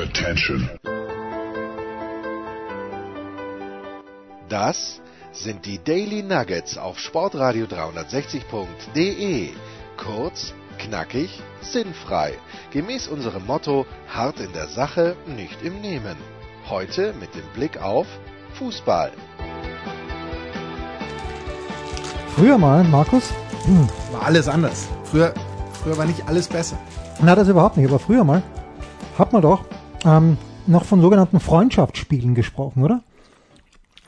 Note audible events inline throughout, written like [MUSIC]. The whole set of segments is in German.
Attention. Das sind die Daily Nuggets auf Sportradio 360.de. Kurz, knackig, sinnfrei. Gemäß unserem Motto: hart in der Sache, nicht im Nehmen. Heute mit dem Blick auf Fußball. Früher mal, Markus? Hm. War alles anders. Früher, früher war nicht alles besser. Na, das überhaupt nicht. Aber früher mal hat man doch ähm, noch von sogenannten Freundschaftsspielen gesprochen, oder?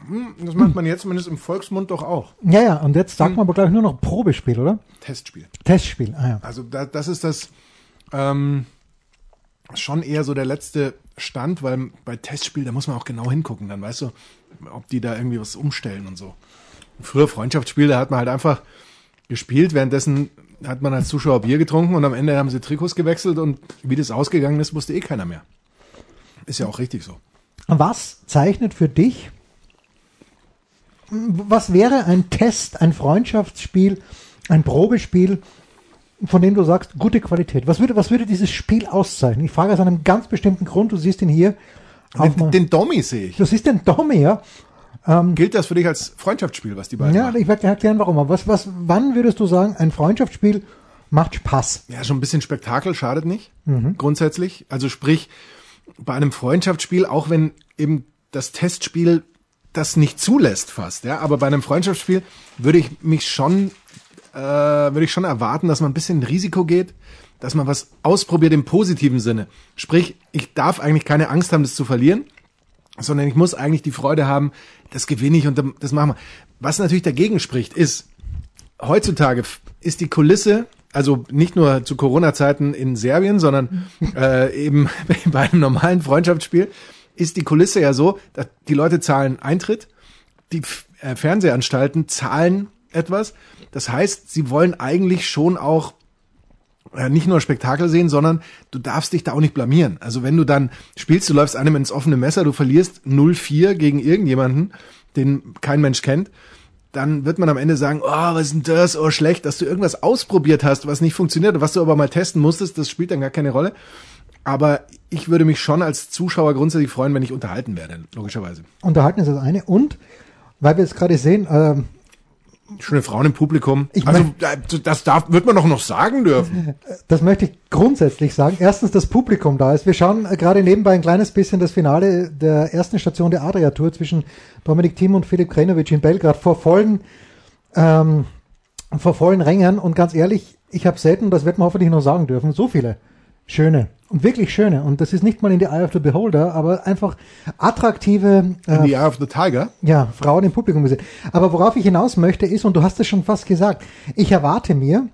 Hm, das macht man jetzt zumindest im Volksmund doch auch. Ja, ja, und jetzt sagt hm. man aber gleich nur noch Probespiel, oder? Testspiel. Testspiel, ah ja. Also da, das ist das ähm, schon eher so der letzte Stand, weil bei Testspiel, da muss man auch genau hingucken, dann weißt du, ob die da irgendwie was umstellen und so. Früher Freundschaftsspiel, da hat man halt einfach gespielt, währenddessen hat man als Zuschauer Bier getrunken und am Ende haben sie Trikots gewechselt und wie das ausgegangen ist, wusste eh keiner mehr. Ist ja auch richtig so. Was zeichnet für dich, was wäre ein Test, ein Freundschaftsspiel, ein Probespiel, von dem du sagst, gute Qualität? Was würde, was würde dieses Spiel auszeichnen? Ich frage aus einem ganz bestimmten Grund, du siehst ihn hier. Den, den Dommy sehe ich. Du siehst den Dommy, ja. Ähm, Gilt das für dich als Freundschaftsspiel, was die beiden Ja, machen? ich werde erklären, warum. Was, was, wann würdest du sagen, ein Freundschaftsspiel macht Spaß? Ja, schon ein bisschen Spektakel schadet nicht, mhm. grundsätzlich. Also sprich, bei einem Freundschaftsspiel, auch wenn eben das Testspiel das nicht zulässt fast, ja, aber bei einem Freundschaftsspiel würde ich mich schon, äh, würde ich schon erwarten, dass man ein bisschen Risiko geht, dass man was ausprobiert im positiven Sinne. Sprich, ich darf eigentlich keine Angst haben, das zu verlieren sondern ich muss eigentlich die Freude haben, das gewinne ich und das machen wir. Was natürlich dagegen spricht, ist, heutzutage ist die Kulisse, also nicht nur zu Corona-Zeiten in Serbien, sondern äh, eben [LAUGHS] bei einem normalen Freundschaftsspiel, ist die Kulisse ja so, dass die Leute zahlen Eintritt, die äh, Fernsehanstalten zahlen etwas. Das heißt, sie wollen eigentlich schon auch äh, nicht nur Spektakel sehen, sondern du darfst dich da auch nicht blamieren. Also wenn du dann spielst, du läufst einem ins offene Messer, du verlierst 0-4 gegen irgendjemanden, den kein Mensch kennt, dann wird man am Ende sagen, oh, was ist denn das, oh, schlecht, dass du irgendwas ausprobiert hast, was nicht funktioniert, was du aber mal testen musstest, das spielt dann gar keine Rolle. Aber ich würde mich schon als Zuschauer grundsätzlich freuen, wenn ich unterhalten werde, logischerweise. Unterhalten ist das eine. Und, weil wir jetzt gerade sehen, äh, Schöne Frauen im Publikum. Ich also das darf, wird man doch noch sagen dürfen. [LAUGHS] Das möchte ich grundsätzlich sagen. Erstens, das Publikum da ist. Wir schauen gerade nebenbei ein kleines bisschen das Finale der ersten Station der Adria Tour zwischen Dominik Thiem und Filip Krenovic in Belgrad vor vollen, ähm, vor vollen Rängern. Und ganz ehrlich, ich habe selten, das wird man hoffentlich noch sagen dürfen, so viele schöne und wirklich schöne. Und das ist nicht mal in the Eye of the Beholder, aber einfach attraktive. Äh, in the Eye of the Tiger? Ja, Frauen im Publikum gesehen. Aber worauf ich hinaus möchte ist, und du hast es schon fast gesagt, ich erwarte mir,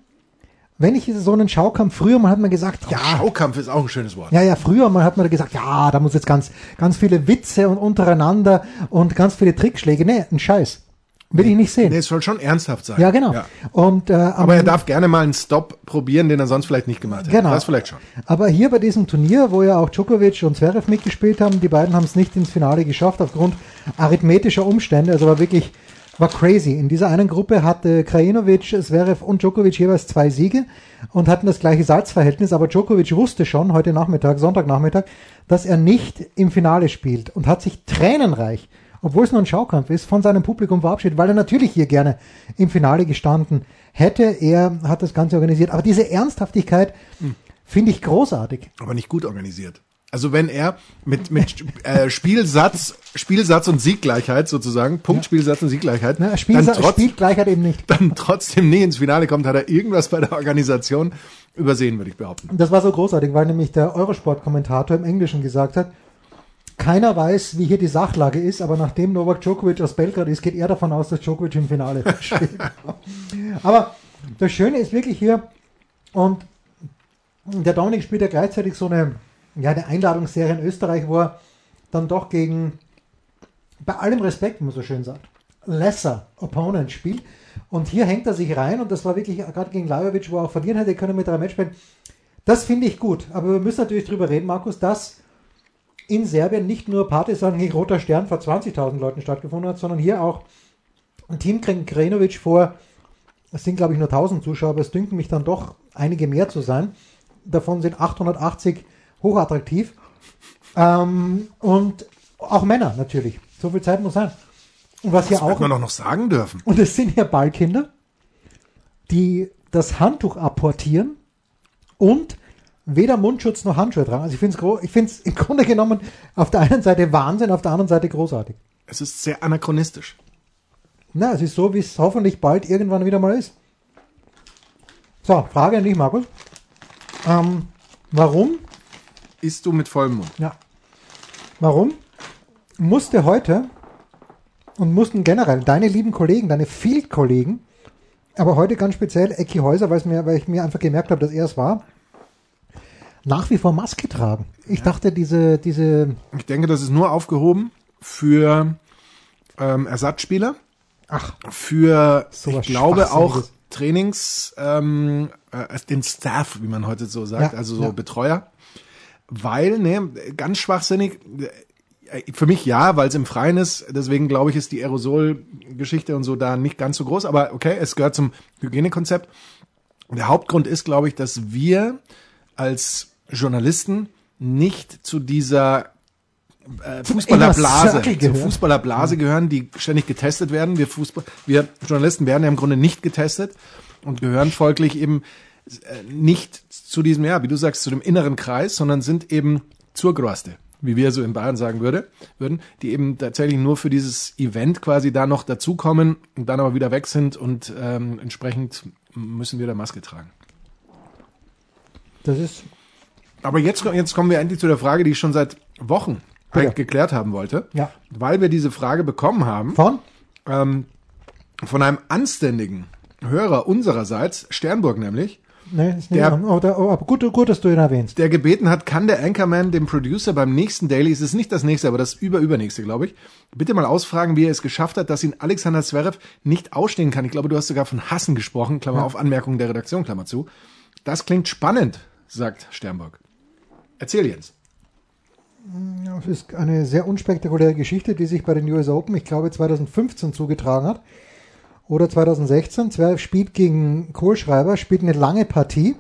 wenn ich so einen Schaukampf, früher mal hat man gesagt, ja. Schaukampf ist auch ein schönes Wort. Ja, ja, früher mal hat man gesagt, ja, da muss jetzt ganz, ganz viele Witze und untereinander und ganz viele Trickschläge. Nee, ein Scheiß. Will ich nicht sehen. Nee, es soll schon ernsthaft sein. Ja, genau. Ja. Und, äh, aber er darf gerne mal einen Stop probieren, den er sonst vielleicht nicht gemacht hätte. Genau. Das vielleicht schon. Aber hier bei diesem Turnier, wo ja auch Djokovic und Zverev mitgespielt haben, die beiden haben es nicht ins Finale geschafft aufgrund arithmetischer Umstände. Also war wirklich, war crazy. In dieser einen Gruppe hatte Krajinovic, Zverev und Djokovic jeweils zwei Siege und hatten das gleiche Salzverhältnis. Aber Djokovic wusste schon heute Nachmittag, Sonntagnachmittag, dass er nicht im Finale spielt und hat sich tränenreich obwohl es nur ein Schaukampf ist, von seinem Publikum verabschiedet, weil er natürlich hier gerne im Finale gestanden hätte. Er hat das Ganze organisiert. Aber diese Ernsthaftigkeit hm. finde ich großartig. Aber nicht gut organisiert. Also wenn er mit, mit äh, Spielsatz, Spielsatz und Sieggleichheit sozusagen, Punktspielsatz und Sieggleichheit, Na, Spielsa dann trotz, Spielgleichheit eben nicht. Dann trotzdem nie ins Finale kommt, hat er irgendwas bei der Organisation übersehen, würde ich behaupten. Das war so großartig, weil nämlich der Eurosport-Kommentator im Englischen gesagt hat, keiner weiß, wie hier die Sachlage ist, aber nachdem Novak Djokovic aus Belgrad ist, geht er davon aus, dass Djokovic im Finale [LAUGHS] steht. aber das Schöne ist wirklich hier, und der Dominik spielt ja gleichzeitig so eine, ja, eine Einladungsserie in Österreich, wo er dann doch gegen, bei allem Respekt, wie man so schön sagt, lesser Opponent spielt. Und hier hängt er sich rein und das war wirklich gerade gegen Lajovic, wo er auch verlieren hätte können mit drei Matchspielen. Das finde ich gut. Aber wir müssen natürlich drüber reden, Markus, dass in Serbien nicht nur Partisan gegen Roter Stern vor 20.000 Leuten stattgefunden hat, sondern hier auch Team Krenovic vor, es sind glaube ich nur 1000 Zuschauer, aber es dünken mich dann doch einige mehr zu sein. Davon sind 880 hochattraktiv. Ähm, und auch Männer natürlich. So viel Zeit muss sein. Und was hier Das wird auch. man doch noch sagen dürfen. Und es sind hier Ballkinder, die das Handtuch apportieren und weder Mundschutz noch Handschuhe tragen. Also ich finde es ich find's im Grunde genommen auf der einen Seite Wahnsinn, auf der anderen Seite großartig. Es ist sehr anachronistisch. Na, es ist so, wie es hoffentlich bald irgendwann wieder mal ist. So, Frage an dich, Markus. Ähm, warum, Isst du mit vollem Mund? ja, warum musste heute und mussten generell deine lieben Kollegen, deine Field-Kollegen, aber heute ganz speziell Ecki Häuser, weil ich mir einfach gemerkt habe, dass er es war, nach wie vor Maske tragen. Ich dachte, diese, diese, Ich denke, das ist nur aufgehoben für ähm, Ersatzspieler, ach, für, So ich glaube, auch. Trainings, ähm, äh, den Staff, wie man heute so sagt, Ja, also so ja. Betreuer. Weil, ne, ganz schwachsinnig, äh, für mich ja, weil es im Freien ist, deswegen glaube ich, ist die Aerosol-Geschichte und so da nicht ganz so groß, aber okay, es gehört zum Hygienekonzept. Der Hauptgrund ist, glaube ich, dass wir als Journalisten nicht zu dieser äh, Fußballerblase, zur gehören. Fußballerblase gehören, die ständig getestet werden. Wir Fußball, wir Journalisten werden ja im Grunde nicht getestet und gehören folglich eben äh, nicht zu diesem, ja, wie du sagst, zu dem inneren Kreis, sondern sind eben zur Groste, wie wir so in Bayern sagen würde, würden, die eben tatsächlich nur für dieses Event quasi da noch dazukommen und dann aber wieder weg sind und ähm, entsprechend müssen wir da Maske tragen. Das ist, Aber jetzt, jetzt kommen wir endlich zu der Frage, die ich schon seit Wochen Bitte. eigentlich geklärt haben wollte. Ja. Weil wir diese Frage bekommen haben von? ähm, von einem anständigen Hörer unsererseits, Sternburg nämlich, Nee, ist nicht Der- an. Oh, da, oh, aber gut, gut, dass du ihn erwähnst. der gebeten hat, kann der Anchorman dem Producer beim nächsten Daily, es ist nicht das nächste, aber das überübernächste, glaube ich, bitte mal ausfragen, wie er es geschafft hat, dass ihn Alexander Zverev nicht ausstehen kann. Ich glaube, du hast sogar von Hassen gesprochen, Klammer auf, Anmerkung der Redaktion, Klammer zu. Das klingt spannend, sagt Sternburg. Erzähl Jens. Das ist eine sehr unspektakuläre Geschichte, die sich bei den US Open, ich glaube 2015 zugetragen hat. Oder 2016. Zverev spielt gegen Kohlschreiber, spielt eine lange Partie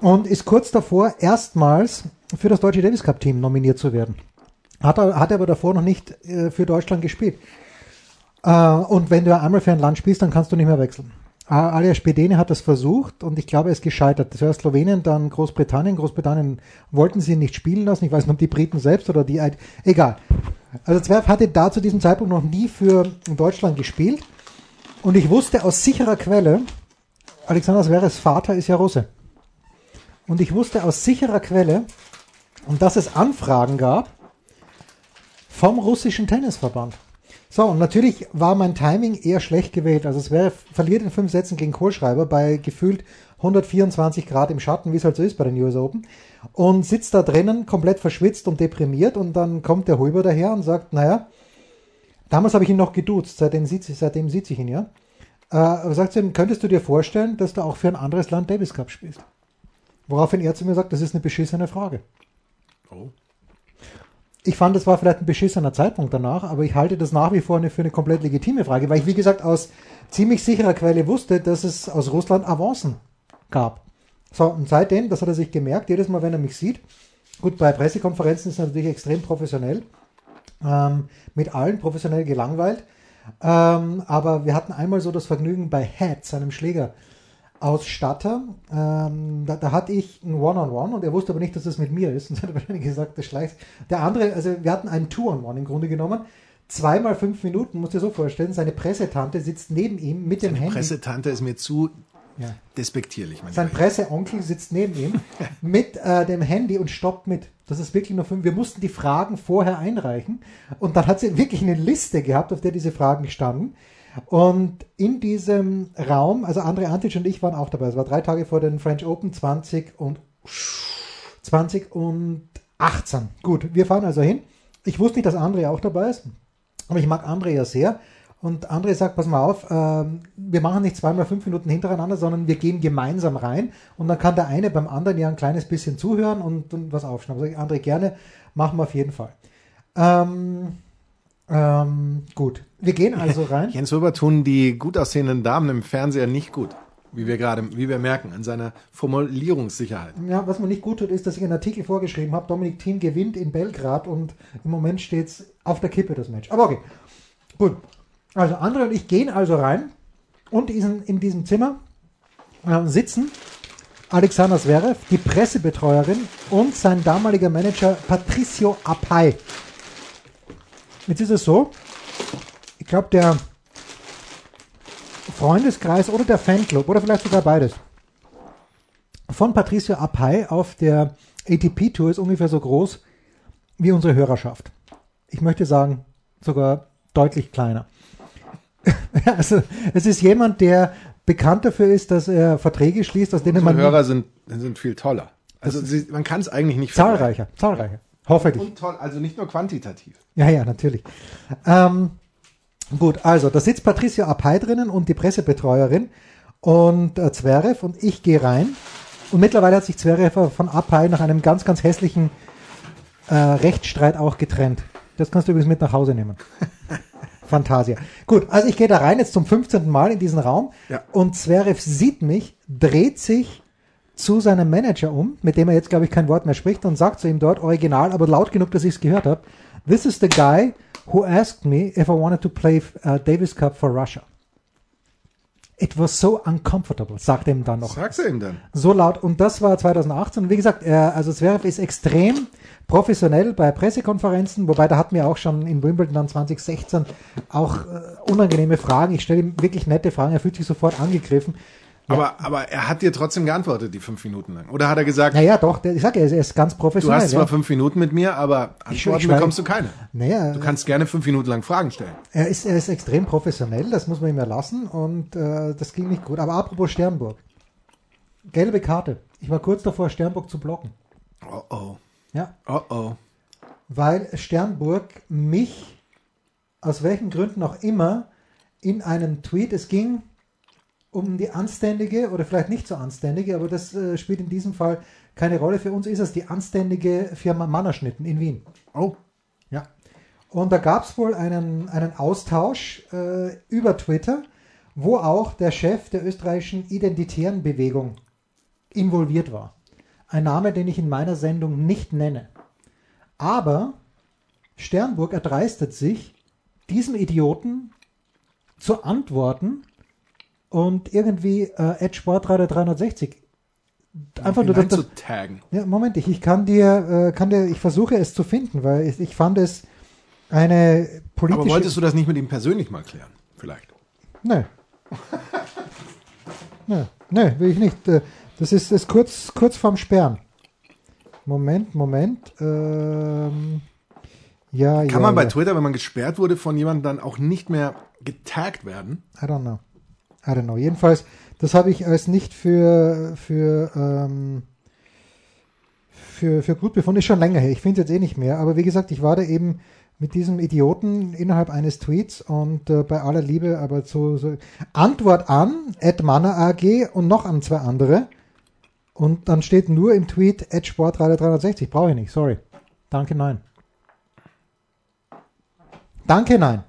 und ist kurz davor, erstmals für das deutsche Davis Cup Team nominiert zu werden. Hat er, hat er aber davor noch nicht äh, für Deutschland gespielt. Äh, und wenn du einmal für ein Land spielst, dann kannst du nicht mehr wechseln. Äh, Alias Spedene hat das versucht und ich glaube, ist gescheitert. Zuerst Slowenien, dann Großbritannien. Großbritannien wollten sie nicht spielen lassen. Ich weiß nicht, ob die Briten selbst oder die... Egal. Also Zwerf hatte da zu diesem Zeitpunkt noch nie für Deutschland gespielt. Und ich wusste aus sicherer Quelle, Alexander Zverevs Vater ist ja Russe. Und ich wusste aus sicherer Quelle, und dass es Anfragen gab vom russischen Tennisverband. So, und natürlich war mein Timing eher schlecht gewählt. Also es wäre, verliert in fünf Sätzen gegen Kohlschreiber bei gefühlt 124 Grad im Schatten, wie es halt so ist bei den US Open. Und sitzt da drinnen, komplett verschwitzt und deprimiert. Und dann kommt der Huber daher und sagt, naja, damals habe ich ihn noch geduzt, seitdem sieht, seitdem sieht ich ihn ja. Äh, aber sagt zu ihm, könntest du dir vorstellen, dass du auch für ein anderes Land Davis Cup spielst? Woraufhin er zu mir sagt, das ist eine beschissene Frage. Oh. Ich fand, es war vielleicht ein beschissener Zeitpunkt danach, aber ich halte das nach wie vor eine, für eine komplett legitime Frage, weil ich, wie gesagt, aus ziemlich sicherer Quelle wusste, dass es aus Russland Avancen gab. So, und seitdem, das hat er sich gemerkt, jedes Mal, wenn er mich sieht, gut, bei Pressekonferenzen ist er natürlich extrem professionell, ähm, mit allen professionell gelangweilt, ähm, aber wir hatten einmal so das Vergnügen bei Head, seinem Schlägerausstatter, ähm, da, da hatte ich ein One-on-One und er wusste aber nicht, dass das mit mir ist und hat wahrscheinlich [LAUGHS] gesagt, das schleicht. Der andere, also wir hatten einen Two-on-One im Grunde genommen, zweimal fünf Minuten, musst du dir so vorstellen, seine Pressetante sitzt neben ihm mit dem Die Handy. Pressetante ist mir zu Ja. despektierlich. Mein Sein. Presseonkel sitzt neben ihm [LAUGHS] mit äh, dem Handy und stoppt mit. Das ist wirklich nur fünf. Wir mussten die Fragen vorher einreichen und dann hat sie wirklich eine Liste gehabt, auf der diese Fragen standen. Und in diesem Raum, also André Antic und ich waren auch dabei. Es war drei Tage vor den French Open 20 und 20 und 18. Gut, wir fahren also hin. Ich wusste nicht, dass André auch dabei ist, aber ich mag André ja sehr. Und André sagt, pass mal auf, ähm, wir machen nicht zweimal fünf Minuten hintereinander, sondern wir gehen gemeinsam rein und dann kann der eine beim anderen ja ein kleines bisschen zuhören und, und was aufschnappen. Sag ich, André, gerne, machen wir auf jeden Fall. Ähm, ähm, gut, wir gehen [LAUGHS] also rein. Jens Huber tun die gut aussehenden Damen im Fernseher nicht gut. wie wir gerade, wie wir merken, an seiner Formulierungssicherheit. Ja, was mir nicht gut tut, ist, dass ich einen Artikel vorgeschrieben habe, Dominik Thiem gewinnt in Belgrad und im Moment steht es auf der Kippe, das Match. Aber okay, gut. Also Andre und ich gehen also rein und diesen, in diesem Zimmer äh, sitzen Alexander Zverev, die Pressebetreuerin und sein damaliger Manager Patricio Apay. Jetzt ist es so, ich glaube, der Freundeskreis oder der Fanclub oder vielleicht sogar beides von Patricio Apay auf der ATP-Tour ist ungefähr so groß wie unsere Hörerschaft. Ich möchte sagen, sogar deutlich kleiner. [LAUGHS] also, es ist jemand, der bekannt dafür ist, dass er Verträge schließt, aus denen Unsere man. Hörer sind, sind viel toller. Also sie, man kann es eigentlich nicht Zahlreicher, zahlreicher. Hoffentlich. Und toll, also nicht nur quantitativ. Ja, ja, natürlich. Ähm, gut, also da sitzt Patricia Apay drinnen und die Pressebetreuerin und äh, Zverev und ich gehe rein. Und mittlerweile hat sich Zverev von Apay nach einem ganz, ganz hässlichen äh, Rechtsstreit auch getrennt. Das kannst du übrigens mit nach Hause nehmen. [LAUGHS] Fantasia. Gut, also ich gehe da rein jetzt zum 15. Mal in diesen Raum Ja. und Zverev sieht mich, dreht sich zu seinem Manager um, mit dem er jetzt, glaube ich, kein Wort mehr spricht und sagt zu ihm dort original, aber laut genug, dass ich es gehört habe, This is the guy who asked me if I wanted to play uh, Davis Cup for Russia. It was so uncomfortable, sagt er ihm dann noch. Sagst du ihm dann? So laut. Und das war 2018. Und wie gesagt, er, also Zverev ist extrem professionell bei Pressekonferenzen, wobei da hatten wir auch schon in Wimbledon dann 2016 auch äh, unangenehme Fragen. Ich stelle ihm wirklich nette Fragen. Er fühlt sich sofort angegriffen. Aber, aber er hat dir trotzdem geantwortet, die fünf Minuten lang. Oder hat er gesagt, Naja, doch, ich sage er ist ganz du professionell. hast zwar ja. fünf Minuten mit mir, aber Antworten ich- bekommst du keine. Naja, Du kannst gerne fünf Minuten lang Fragen stellen. er ist, er ist extrem professionell, das muss man ihm ja lassen. Und äh, das ging nicht gut. Aber apropos Sternburg. Gelbe Karte. Ich war kurz davor, Sternburg zu blocken. Oh oh. Ja, Oh oh. weil Sternburg mich, aus welchen Gründen auch immer, in einem Tweet, es ging um die anständige oder vielleicht nicht so anständige, aber das äh, spielt in diesem Fall keine Rolle. Für uns ist es die anständige Firma Mannerschnitten in Wien. Oh. Ja. Und da gab es wohl einen, einen Austausch äh, über Twitter, wo auch der Chef der österreichischen Identitären Bewegung involviert war. Ein Name, den ich in meiner Sendung nicht nenne. Aber Sternburg erdreistet sich, diesem Idioten zu antworten und irgendwie äh, Ed Sportradio 360 einfach nur das, ja, Moment, ich, ich kann dir, äh, kann dir, ich versuche es zu finden, weil ich, ich fand es eine politische. Aber wolltest du das nicht mit ihm persönlich mal klären? Vielleicht. Nö. [LAUGHS] Nö, nö, will ich nicht. Äh, Das ist, ist kurz, kurz vorm Sperren. Moment, Moment. Ähm, ja, ja. Kann man bei ja. Twitter, wenn man gesperrt wurde, von jemandem dann auch nicht mehr getaggt werden? I don't know. I don't know. Jedenfalls, das habe ich als nicht für, für, ähm, für, für gut befunden. Ist schon länger her. Ich finde es jetzt eh nicht mehr. Aber wie gesagt, ich war da eben mit diesem Idioten innerhalb eines Tweets und äh, bei aller Liebe, aber zu, so Antwort an, Ed Manner AG und noch an zwei andere. Und dann steht nur im Tweet Ed Sportradio 360. Brauche ich nicht, sorry. Danke, nein. Danke, nein.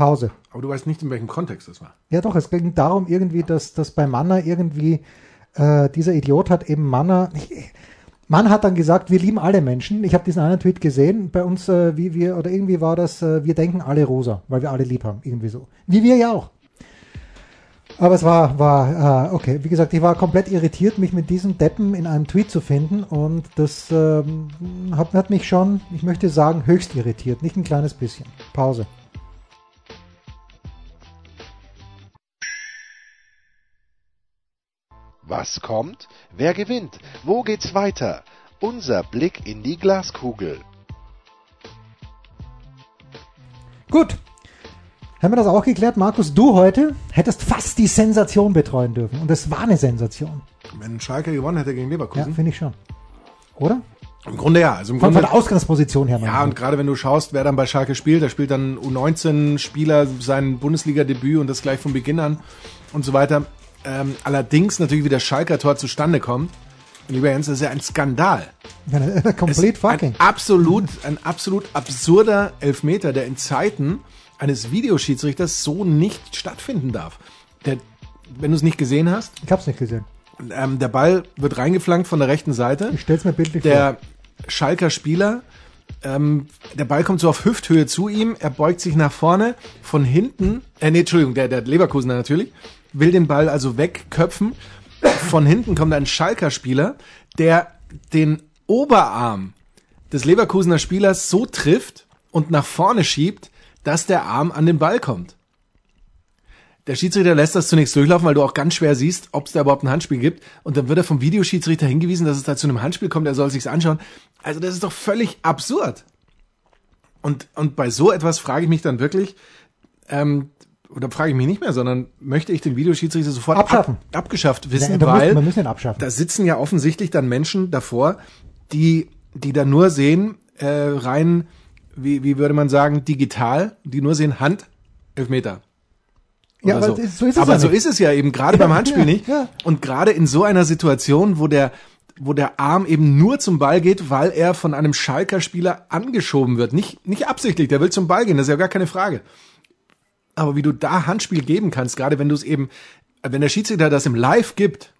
Pause. Aber du weißt nicht, in welchem Kontext das war. Ja, doch, es ging darum irgendwie, dass, dass bei Manna irgendwie äh, dieser Idiot hat eben Manna. Mann hat dann gesagt, wir lieben alle Menschen. Ich habe diesen einen Tweet gesehen, bei uns, äh, wie wir, oder irgendwie war das, äh, wir denken alle rosa, weil wir alle lieb haben, irgendwie so. Wie wir ja auch. Aber es war, war, äh, okay, wie gesagt, ich war komplett irritiert, mich mit diesem Deppen in einem Tweet zu finden und das ähm, hat, hat mich schon, ich möchte sagen, höchst irritiert, nicht ein kleines bisschen. Pause. Was kommt? Wer gewinnt? Wo geht's weiter? Unser Blick in die Glaskugel. Gut. Haben wir das auch geklärt? Markus, du heute hättest fast die Sensation betreuen dürfen. Und es war eine Sensation. Wenn Schalke gewonnen hätte gegen Ja, Leverkusen. finde ich schon. Oder? Im Grunde ja. Also im Von, von Grunde, der Ausgangsposition her. ja, und gerade wenn du schaust, wer dann bei Schalke spielt, da spielt dann U19-Spieler sein Bundesliga-Debüt und das gleich von Beginn an und so weiter. Ähm, allerdings natürlich, wie das Schalker Tor zustande kommt. Lieber Jens, das ist ja ein Skandal. Ja, Complete fucking. Ein absolut, ein absolut absurder Elfmeter, der in Zeiten eines Videoschiedsrichters so nicht stattfinden darf. Der wenn du es nicht gesehen hast. Ich hab's nicht gesehen. Ähm, der Ball wird reingeflankt von der rechten Seite. Ich stell's mir bildlich Der Schalker Spieler, ähm, der Ball kommt so auf Hüfthöhe zu ihm, er beugt sich nach vorne, von hinten, äh, nee, Entschuldigung, der, der Leverkusener natürlich, will den Ball also wegköpfen. Von hinten kommt ein Schalker Spieler, der den Oberarm des Leverkusener Spielers so trifft und nach vorne schiebt, dass der Arm an den Ball kommt. Der Schiedsrichter lässt das zunächst durchlaufen, weil du auch ganz schwer siehst, ob es da überhaupt ein Handspiel gibt. Und dann wird er vom Videoschiedsrichter hingewiesen, dass es da zu einem Handspiel kommt, er soll sich's anschauen. Also das ist doch völlig absurd. Und, und bei so etwas frage ich mich dann wirklich, ähm, oder frage ich mich nicht mehr, sondern möchte ich den Videoschiedsrichter sofort Abschaffen. Ab, abgeschafft wissen, Ja, weil müssen- müssen da sitzen ja offensichtlich dann Menschen davor, die, die da nur sehen, äh, rein, wie, wie würde man sagen, digital, die nur sehen Hand, Elfmeter. Ja, aber so. ist- so ist es aber ja so nicht. ist es ja eben, gerade Ja, beim Handspiel ja, nicht. ja. Und gerade in so einer Situation, wo der, wo der Arm eben nur zum Ball geht, weil er von einem Schalker Spieler angeschoben wird. Nicht, nicht absichtlich, der will zum Ball gehen, das ist ja gar keine Frage. Aber wie du da Handspiel geben kannst, gerade wenn du es eben, wenn der Schiedsrichter das im Live gibt,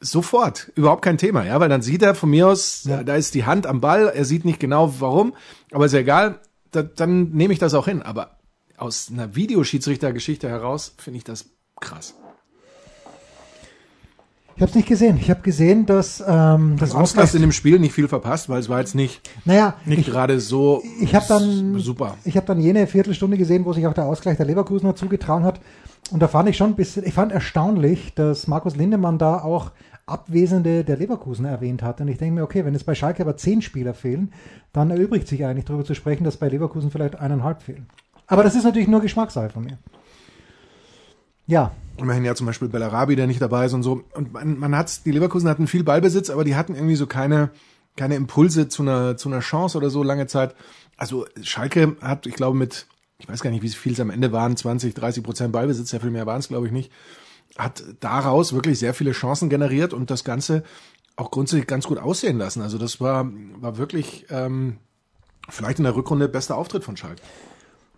sofort, überhaupt kein Thema, ja, weil dann sieht er von mir aus, Ja. da ist die Hand am Ball, er sieht nicht genau warum, aber ist ja egal, da, dann nehme ich das auch hin. Aber aus einer Videoschiedsrichtergeschichte heraus finde ich das krass. Ich habe es nicht gesehen. Ich habe gesehen, dass ähm, das Du hast Ausgleich. in dem Spiel nicht viel verpasst, weil es war jetzt nicht, Naja, nicht ich, gerade so ich dann super. Ich habe dann jene Viertelstunde gesehen, wo sich auch der Ausgleich der Leverkusener zugetragen hat. Und da fand ich schon ein bisschen, ich fand erstaunlich, dass Markus Lindemann da auch Abwesende der Leverkusener erwähnt hat. Und ich denke mir, okay, wenn es bei Schalke aber zehn Spieler fehlen, dann erübrigt sich eigentlich darüber zu sprechen, dass bei Leverkusen vielleicht eineinhalb fehlen. Aber das ist natürlich nur Geschmackssache von mir. Ja, Immerhin ja zum Beispiel Bellarabi, der nicht dabei ist und so. Und man, man hat, die Leverkusen hatten viel Ballbesitz, aber die hatten irgendwie so keine, keine Impulse zu einer, zu einer Chance oder so lange Zeit. Also Schalke hat, ich glaube, mit, ich weiß gar nicht, wie viel es am Ende waren, 20, 30 Prozent Ballbesitz, sehr viel mehr waren es, glaube ich, nicht, hat daraus wirklich sehr viele Chancen generiert und das Ganze auch grundsätzlich ganz gut aussehen lassen. Also das war, war wirklich ähm, vielleicht in der Rückrunde bester Auftritt von Schalke.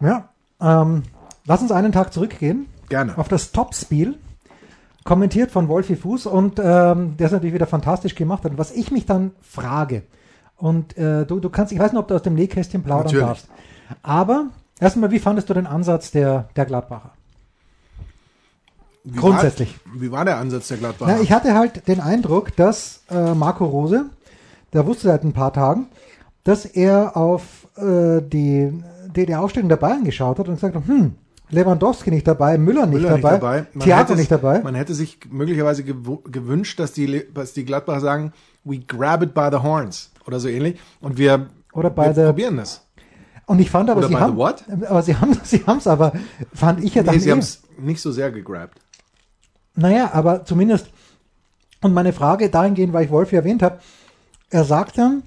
ja. Ähm, lass uns einen Tag zurückgehen. Gerne. auf das Topspiel, kommentiert von Wolfi Fuß und ähm, der ist natürlich wieder fantastisch gemacht. Und was ich mich dann frage, und äh, du, du kannst, ich weiß nicht, ob du aus dem Nähkästchen plaudern Natürlich. darfst, aber erstmal, wie fandest du den Ansatz der, der Gladbacher? Wie Grundsätzlich. War, wie war der Ansatz der Gladbacher? Na, ich hatte halt den Eindruck, dass äh, Marco Rose, der wusste seit ein paar Tagen, dass er auf äh, die, die, die Aufstellung der Bayern geschaut hat und gesagt hat, hm, Lewandowski nicht dabei, Müller nicht Müller dabei, Man Thiago nicht dabei. Man hätte sich möglicherweise gewünscht, dass die, dass die Gladbacher sagen, we grab it by the horns oder so ähnlich und wir, Oder wir the- probieren das. Und ich fand aber, Oder sie haben, aber sie [LAUGHS] haben, sie haben es aber, fand ich ja dann Nee, sie eh- haben es nicht so sehr gegrabt. Naja, aber zumindest, und meine Frage dahingehend, weil ich Wolfi erwähnt habe, er sagt dann,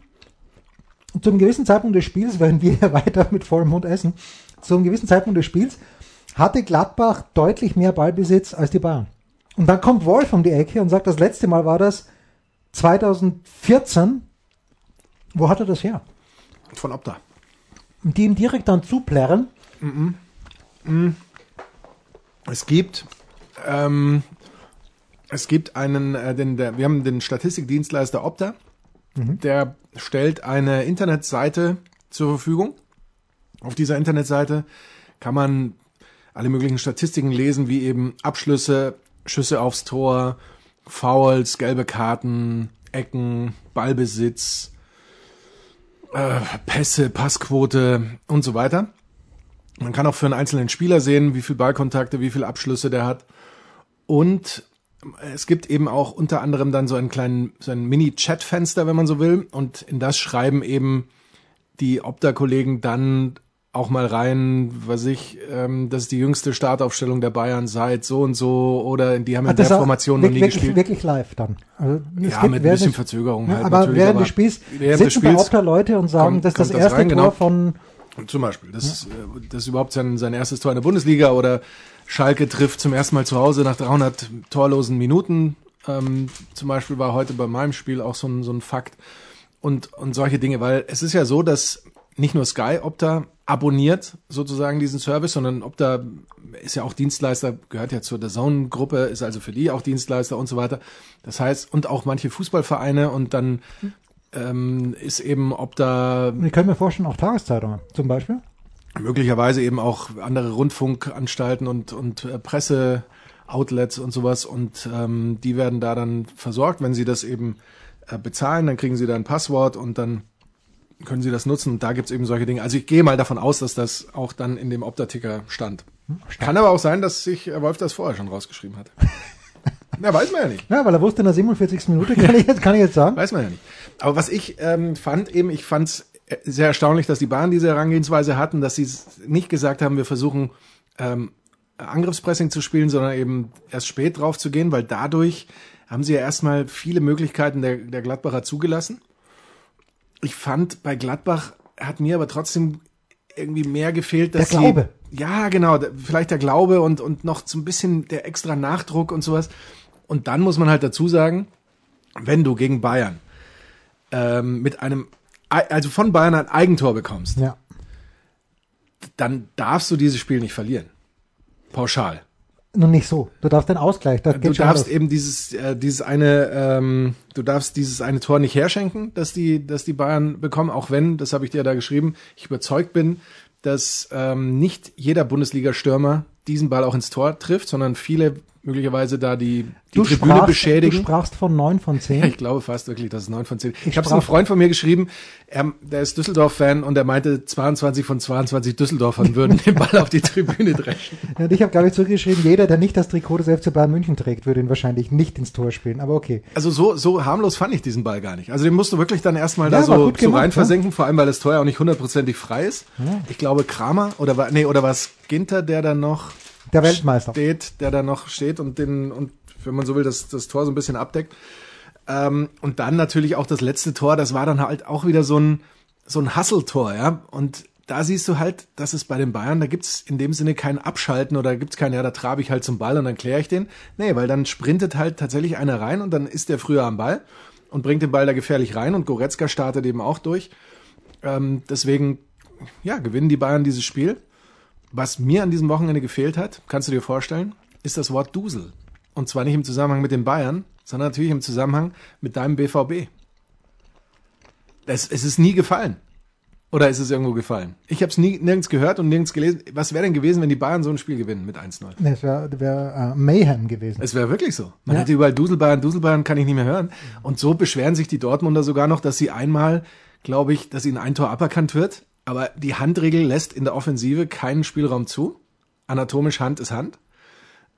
zu einem gewissen Zeitpunkt des Spiels, [LAUGHS] während wir hier [LAUGHS] weiter mit vollem Mund essen, zu einem gewissen Zeitpunkt des Spiels hatte Gladbach deutlich mehr Ballbesitz als die Bayern. Und dann kommt Wolf um die Ecke und sagt, das letzte Mal war das 2014. Wo hat er das her? Von Opta. Und die ihm direkt dann zuplärren. Es gibt, ähm, es gibt einen, äh, den, der, wir haben den Statistikdienstleister Opta, der stellt eine Internetseite zur Verfügung. Auf dieser Internetseite kann man alle möglichen Statistiken lesen, wie eben Abschlüsse, Schüsse aufs Tor, Fouls, gelbe Karten, Ecken, Ballbesitz, äh, Pässe, Passquote und so weiter. Man kann auch für einen einzelnen Spieler sehen, wie viel Ballkontakte, wie viel Abschlüsse der hat. Und es gibt eben auch unter anderem dann so einen kleinen, so ein Mini-Chat-Fenster, wenn man so will. Und in das schreiben eben die Opta-Kollegen dann auch mal rein, was ich, ähm, das ist die jüngste Startaufstellung der Bayern seit so und so oder die haben in das der Formation noch nie wirklich, gespielt. wirklich live dann. Also, Ja, gibt mit ein bisschen des- Verzögerung Ja, halt aber natürlich, während aber des Spiels während des sitzen bei Spiels Leute und sagen, kommt- das ist das erste rein, Tor genau. von Zum Beispiel. Das, ist, äh, das ist überhaupt sein, sein erstes Tor in der Bundesliga oder Schalke trifft zum ersten Mal zu Hause nach 300 torlosen Minuten. Ähm, zum Beispiel war heute bei meinem Spiel auch so ein, so ein Fakt. Und, und solche Dinge, weil es ist ja so, dass nicht nur Sky Opta abonniert sozusagen diesen Service, sondern Opta ist ja auch Dienstleister, gehört ja zur der Zone-Gruppe, ist also für die auch Dienstleister und so weiter. Das heißt, und auch manche Fußballvereine und dann ähm, ist eben Opta Ich kann mir vorstellen, auch Tageszeitungen zum Beispiel. möglicherweise eben auch andere Rundfunkanstalten und, und äh, Presseoutlets und sowas und ähm, die werden da dann versorgt, wenn sie das eben äh, bezahlen, dann kriegen sie da ein Passwort und dann können sie das nutzen und da gibt's eben solche Dinge. Also ich gehe mal davon aus, dass das auch dann in dem Opta-Ticker stand. Kann aber auch sein, dass sich äh, Wolf das vorher schon rausgeschrieben hat. [LAUGHS] Na, weiß man ja nicht. Ja, weil er wusste in der 47. Minute, kann ich jetzt, kann ich jetzt sagen. Weiß man ja nicht. Aber was ich ähm, fand eben, ich fand es sehr erstaunlich, dass die Bahn diese Herangehensweise hatten, dass sie nicht gesagt haben, wir versuchen ähm, Angriffspressing zu spielen, sondern eben erst spät drauf zu gehen, weil dadurch haben sie ja erstmal viele Möglichkeiten der, der Gladbacher zugelassen. Ich fand bei Gladbach hat mir aber trotzdem irgendwie mehr gefehlt, dass Der Glaube. sie ja genau, vielleicht der Glaube und und noch so ein bisschen der extra Nachdruck und sowas. Und dann muss man halt dazu sagen, wenn du gegen Bayern ähm, mit einem, also von Bayern ein Eigentor bekommst, Ja. dann darfst du dieses Spiel nicht verlieren. Pauschal. Nun nicht so. Du darfst den Ausgleich. Das Du darfst eben dieses, äh, dieses eine, ähm, du darfst dieses eine Tor nicht herschenken, dass die, dass die Bayern bekommen, auch wenn, das habe ich dir da geschrieben, ich überzeugt bin, dass ähm, nicht jeder Bundesliga-Stürmer diesen Ball auch ins Tor trifft, sondern viele möglicherweise da die, die du Tribüne sprachst, beschädigen. Du sprachst von neun von zehn. Ja, [LAUGHS] ich glaube fast wirklich, dass es 9 von 10. Ich, Ich habe es einem Freund von mir geschrieben, er, der ist Düsseldorf-Fan und er meinte, 22 von 22 Düsseldorfern würden den Ball auf die Tribüne dreschen. [LAUGHS] Ja, und ich habe, glaube ich, zurückgeschrieben, jeder, der nicht das Trikot des FC Bayern München trägt, würde ihn wahrscheinlich nicht ins Tor spielen. Aber okay. Also so, so harmlos fand ich diesen Ball gar nicht. Also den musst du wirklich dann erstmal Ja, da so, so rein ja. versenken, vor allem weil das Tor ja auch nicht hundertprozentig frei ist. Ich glaube Kramer oder war, nee, oder war es Ginter, der da noch Der Weltmeister. steht, der da noch steht und den, und wenn man so will, das, das Tor so ein bisschen abdeckt. Ähm, und dann natürlich auch das letzte Tor, das war dann halt auch wieder so ein, so ein Hustle-Tor, ja. Und da siehst du halt, dass es bei den Bayern, da gibt's in dem Sinne kein Abschalten oder gibt's kein, ja, da trabe ich halt zum Ball und dann kläre ich den. Nee, weil dann sprintet halt tatsächlich einer rein und dann ist der früher am Ball und bringt den Ball da gefährlich rein und Goretzka startet eben auch durch. Ähm, deswegen, ja, gewinnen die Bayern dieses Spiel. Was mir an diesem Wochenende gefehlt hat, kannst du dir vorstellen, ist das Wort Dusel. Und zwar nicht im Zusammenhang mit den Bayern, sondern natürlich im Zusammenhang mit deinem BVB. Es, es ist nie gefallen. Oder ist es irgendwo gefallen? Ich habe es nie nirgends gehört und nirgends gelesen. Was wäre denn gewesen, wenn die Bayern so ein Spiel gewinnen mit 1-0? Nee, Es wäre wär, äh, Mayhem gewesen. Es wäre wirklich so. Man Ja. hätte überall Duselbayern, Duselbayern kann ich nicht mehr hören. Und so beschweren sich die Dortmunder sogar noch, dass sie einmal, glaube ich, dass ihnen ein Tor aberkannt wird. Aber die Handregel lässt in der Offensive keinen Spielraum zu. Anatomisch Hand ist Hand.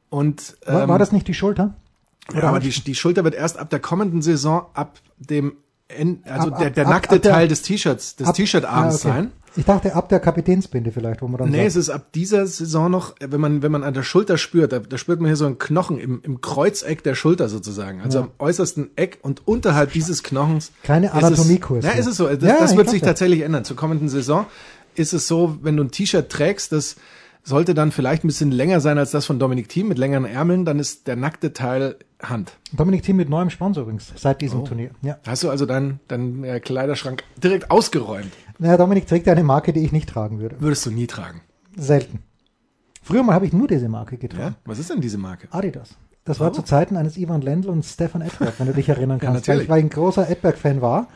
Und War, ähm, war das nicht die Schulter? ja, aber die, die Schulter wird erst ab der kommenden Saison, ab dem, En- also Ab- der, ab- der ab- nackte ab der- Teil des T-Shirts, des T-Shirt-Arms Ah, okay. sein. Ich dachte ab der Kapitänsbinde vielleicht, wo man dann Nee, sagt, es ist ab dieser Saison noch, wenn man, wenn man an der Schulter spürt, da, da spürt man hier so einen Knochen im, im Kreuzeck der Schulter sozusagen. Also am äußersten Eck und unterhalb dieses Knochens. Keine Anatomiekurs Ja, ist es so. Das, Ja, das wird sich das. tatsächlich ändern. Zur kommenden Saison ist es so, wenn du ein T-Shirt trägst, das sollte dann vielleicht ein bisschen länger sein als das von Dominik Thiem mit längeren Ärmeln, dann ist der nackte Teil Hand. Dominik Thiem mit neuem Sponsor übrigens, seit diesem Oh. Turnier. Ja. Hast du also deinen dein, äh, Kleiderschrank direkt ausgeräumt? Naja, Dominik trägt eine Marke, die ich nicht tragen würde. Würdest du nie tragen. Selten. Früher mal habe ich nur diese Marke getragen. Ja? Was ist denn diese Marke? Adidas. Das war Oh. zu Zeiten eines Ivan Lendl und Stefan Edberg, wenn du dich erinnern [LAUGHS] Ja, kannst. weil, ich, weil ich ein großer Edberg-Fan war.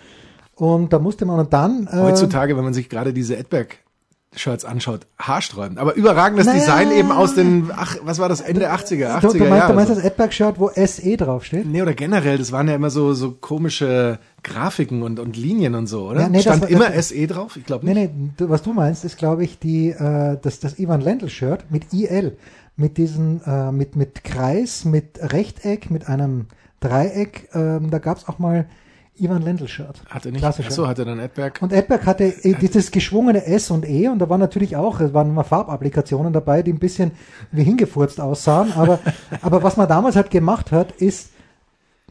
Und da musste man und dann. Äh, Heutzutage, wenn man sich gerade diese Edberg-Shirts anschaut, haarsträubend. Aber überragendes Naja. Design eben aus den, ach, was war das, Ende 80er, 80er du, du meinst, Jahre. du meinst das Edberg-Shirt, wo SE draufsteht? Nee, oder generell, das waren ja immer so, so komische Grafiken und, und Linien und so, oder? Ja, nee, Stand war- immer das- SE drauf? Ich glaube Nee, nicht. nee, du, was du meinst, ist, glaube ich, die, äh, das, das Ivan Lendl-Shirt mit IL. Mit diesen, äh, mit, mit Kreis, mit Rechteck, mit einem Dreieck. Ähm, da gab's auch mal Ivan Lendl-Shirt. Hatte nicht. Achso, hatte dann Edberg. Und Edberg hatte äh, dieses geschwungene S und E und da waren natürlich auch, es waren immer Farbapplikationen dabei, die ein bisschen wie hingefurzt aussahen. Aber, [LAUGHS] aber was man damals halt gemacht hat, ist,